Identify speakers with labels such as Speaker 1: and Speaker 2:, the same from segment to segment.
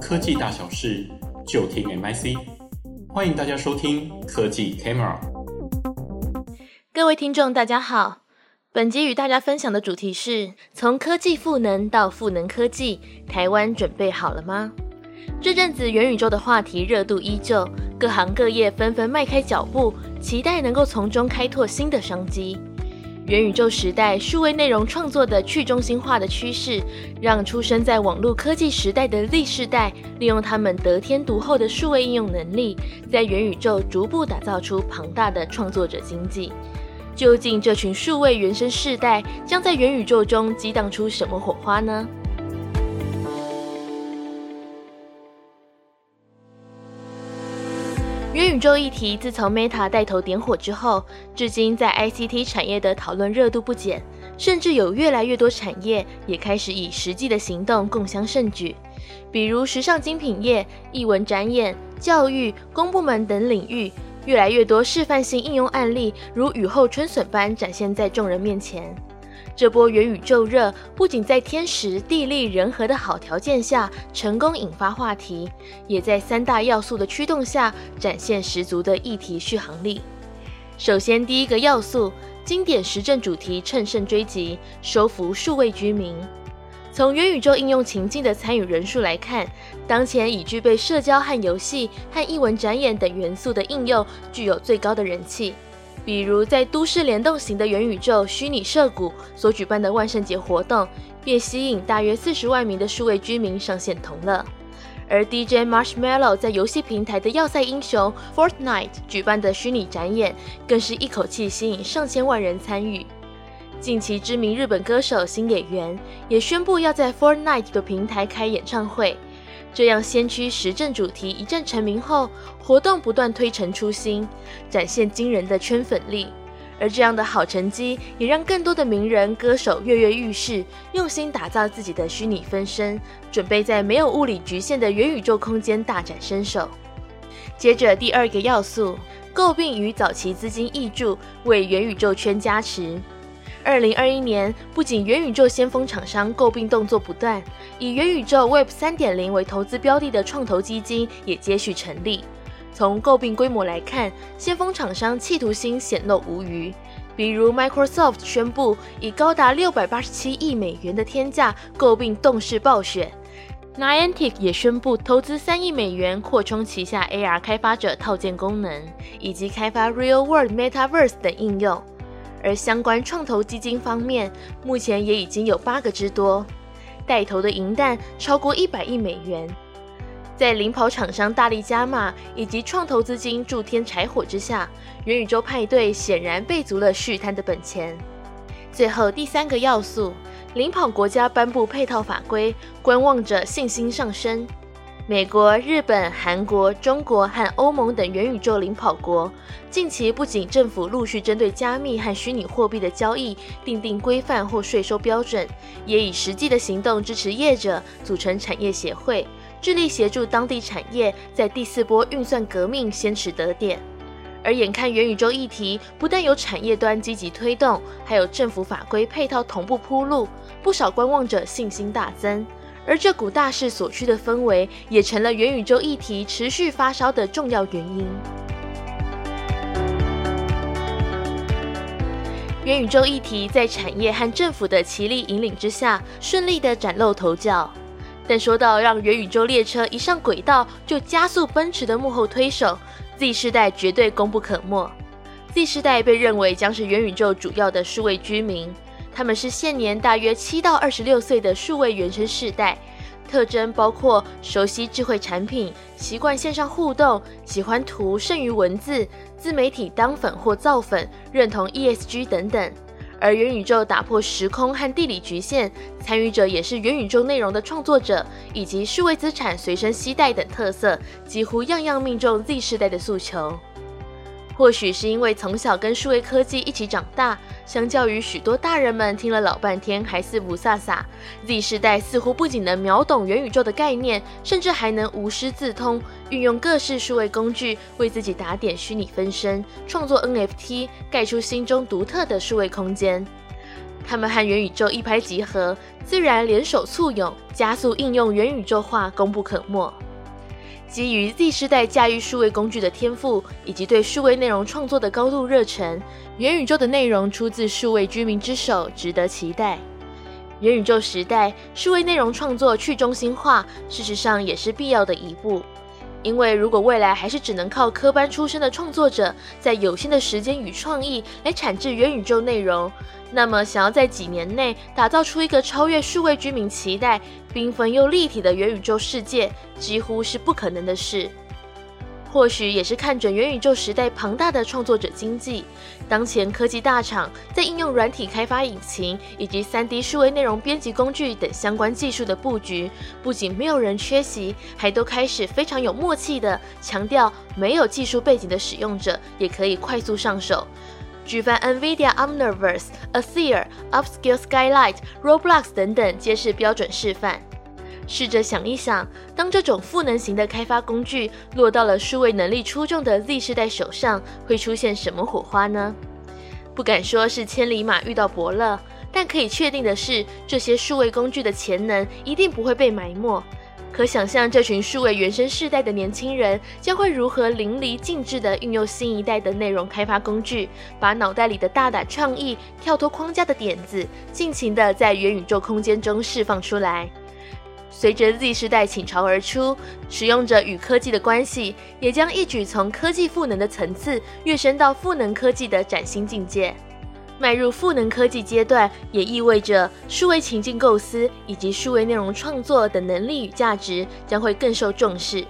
Speaker 1: 科技大小事就听 MIC，欢迎大家收听科技 Camera。
Speaker 2: 各位听众，大家好。本集与大家分享的主题是：从科技赋能到赋能科技，台湾准备好了吗？这阵子元宇宙的话题热度依旧，各行各业纷纷迈开脚步，期待能够从中开拓新的商机。元宇宙时代，数位内容创作的去中心化的趋势，让出生在网络科技时代的 Z 世代，利用他们得天独厚的数位应用能力，在元宇宙逐步打造出庞大的创作者经济。究竟这群数位原生世代将在元宇宙中激荡出什么火花呢？元宇宙议题自从 Meta 带头点火之后，至今在 ICT 产业的讨论热度不减，甚至有越来越多产业也开始以实际的行动共襄盛举，比如时尚精品业、艺文展演、教育、公部门等领域。越来越多示范性应用案例如雨后春笋般展现在众人面前。这波元宇宙热不仅在天时地利人和的好条件下成功引发话题，也在三大要素的驱动下展现十足的议题续航力。首先，第一个要素，经典时政主题乘胜追击，收服数位居民。从元宇宙应用情境的参与人数来看，当前已具备社交和游戏和艺文展演等元素的应用具有最高的人气。比如，在都市联动型的元宇宙虚拟涩谷所举办的万圣节活动，便吸引大约四十万名的数位居民上线同乐。而 DJ Marshmello 在游戏平台的要塞英雄 Fortnite 举办的虚拟展演，更是一口气吸引上千万人参与。近期，知名日本歌手新野源也宣布要在 Fortnite 的平台开演唱会。这样先驱时政主题一战成名后，活动不断推陈出新，展现惊人的圈粉力。而这样的好成绩，也让更多的名人歌手跃跃欲试，用心打造自己的虚拟分身，准备在没有物理局限的元宇宙空间大展身手。接着，第二个要素，诟病于早期资金挹注，为元宇宙圈加持。二零二一年，不仅元宇宙先锋厂商诟病动作不断，以元宇宙 Web 三点零为投资标的的创投基金也接续成立。从诟病规模来看，先锋厂商企图心显露无余。比如 Microsoft 宣布以高达六百八十七亿美元的天价诟病动视暴雪，Niantic 也宣布投资三亿美元扩充旗下 AR 开发者套件功能，以及开发 Real World Metaverse 等应用。而相关创投基金方面，目前也已经有八个之多，带头的银弹超过一百亿美元。在领跑厂商大力加码以及创投资金助添柴火之下，元宇宙派对显然备足了续摊的本钱。最后第三个要素，领跑国家颁布配套法规，观望者信心上升。美国、日本、韩国、中国和欧盟等元宇宙领跑国，近期不仅政府陆续针对加密和虚拟货币的交易订定规范或税收标准，也以实际的行动支持业者组成产业协会，致力协助当地产业在第四波运算革命先持得点。而眼看元宇宙议题不但有产业端积极推动，还有政府法规配套同步铺路，不少观望者信心大增。而这股大势所趋的氛围，也成了元宇宙议题持续发烧的重要原因。元宇宙议题在产业和政府的齐力引领之下，顺利的崭露头角。但说到让元宇宙列车一上轨道就加速奔驰的幕后推手，Z 世代绝对功不可没。Z 世代被认为将是元宇宙主要的数位居民。他们是现年大约七到二十六岁的数位原生世代，特征包括熟悉智慧产品、习惯线上互动、喜欢图胜于文字、自媒体当粉或造粉、认同 ESG 等等。而元宇宙打破时空和地理局限，参与者也是元宇宙内容的创作者以及数位资产随身携带等特色，几乎样样命中 Z 世代的诉求。或许是因为从小跟数位科技一起长大，相较于许多大人们听了老半天还是不飒飒，Z 世代似乎不仅能秒懂元宇宙的概念，甚至还能无师自通，运用各式数位工具为自己打点虚拟分身，创作 NFT，盖出心中独特的数位空间。他们和元宇宙一拍即合，自然联手簇拥，加速应用元宇宙化，功不可没。基于 Z 世代驾驭数位工具的天赋，以及对数位内容创作的高度热忱，元宇宙的内容出自数位居民之手，值得期待。元宇宙时代，数位内容创作去中心化，事实上也是必要的一步。因为如果未来还是只能靠科班出身的创作者，在有限的时间与创意来产制元宇宙内容，那么想要在几年内打造出一个超越数位居民期待、缤纷又立体的元宇宙世界，几乎是不可能的事。或许也是看准元宇宙时代庞大的创作者经济，当前科技大厂在应用软体开发引擎以及 3D 数位内容编辑工具等相关技术的布局，不仅没有人缺席，还都开始非常有默契的强调，没有技术背景的使用者也可以快速上手。举凡 NVIDIA Omniverse、Azure、Upscale Skylight、Roblox 等等，皆是标准示范。试着想一想，当这种赋能型的开发工具落到了数位能力出众的 Z 世代手上，会出现什么火花呢？不敢说是千里马遇到伯乐，但可以确定的是，这些数位工具的潜能一定不会被埋没。可想象这群数位原生世代的年轻人将会如何淋漓尽致地运用新一代的内容开发工具，把脑袋里的大胆创意、跳脱框架的点子，尽情地在元宇宙空间中释放出来。随着 Z 时代倾巢而出，使用者与科技的关系也将一举从科技赋能的层次跃升到赋能科技的崭新境界。迈入赋能科技阶段，也意味着数位情境构思以及数位内容创作的能力与价值将会更受重视。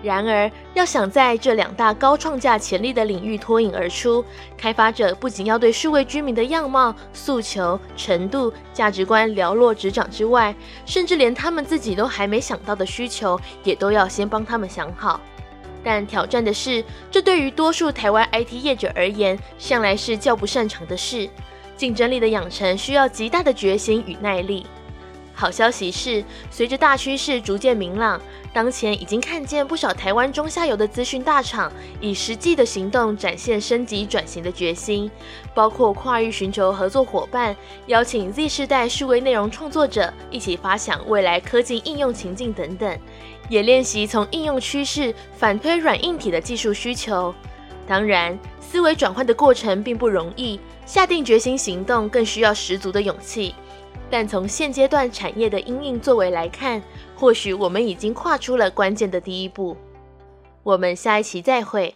Speaker 2: 然而，要想在这两大高创价潜力的领域脱颖而出，开发者不仅要对数位居民的样貌、诉求、程度、价值观了若指掌之外，甚至连他们自己都还没想到的需求，也都要先帮他们想好。但挑战的是，这对于多数台湾 IT 业者而言，向来是较不擅长的事。竞争力的养成需要极大的决心与耐力。好消息是，随着大趋势逐渐明朗，当前已经看见不少台湾中下游的资讯大厂以实际的行动展现升级转型的决心，包括跨域寻求合作伙伴，邀请 Z 世代数位内容创作者一起发想未来科技应用情境等等，也练习从应用趋势反推软硬体的技术需求。当然，思维转换的过程并不容易，下定决心行动更需要十足的勇气。但从现阶段产业的因应作为来看，或许我们已经跨出了关键的第一步。我们下一期再会。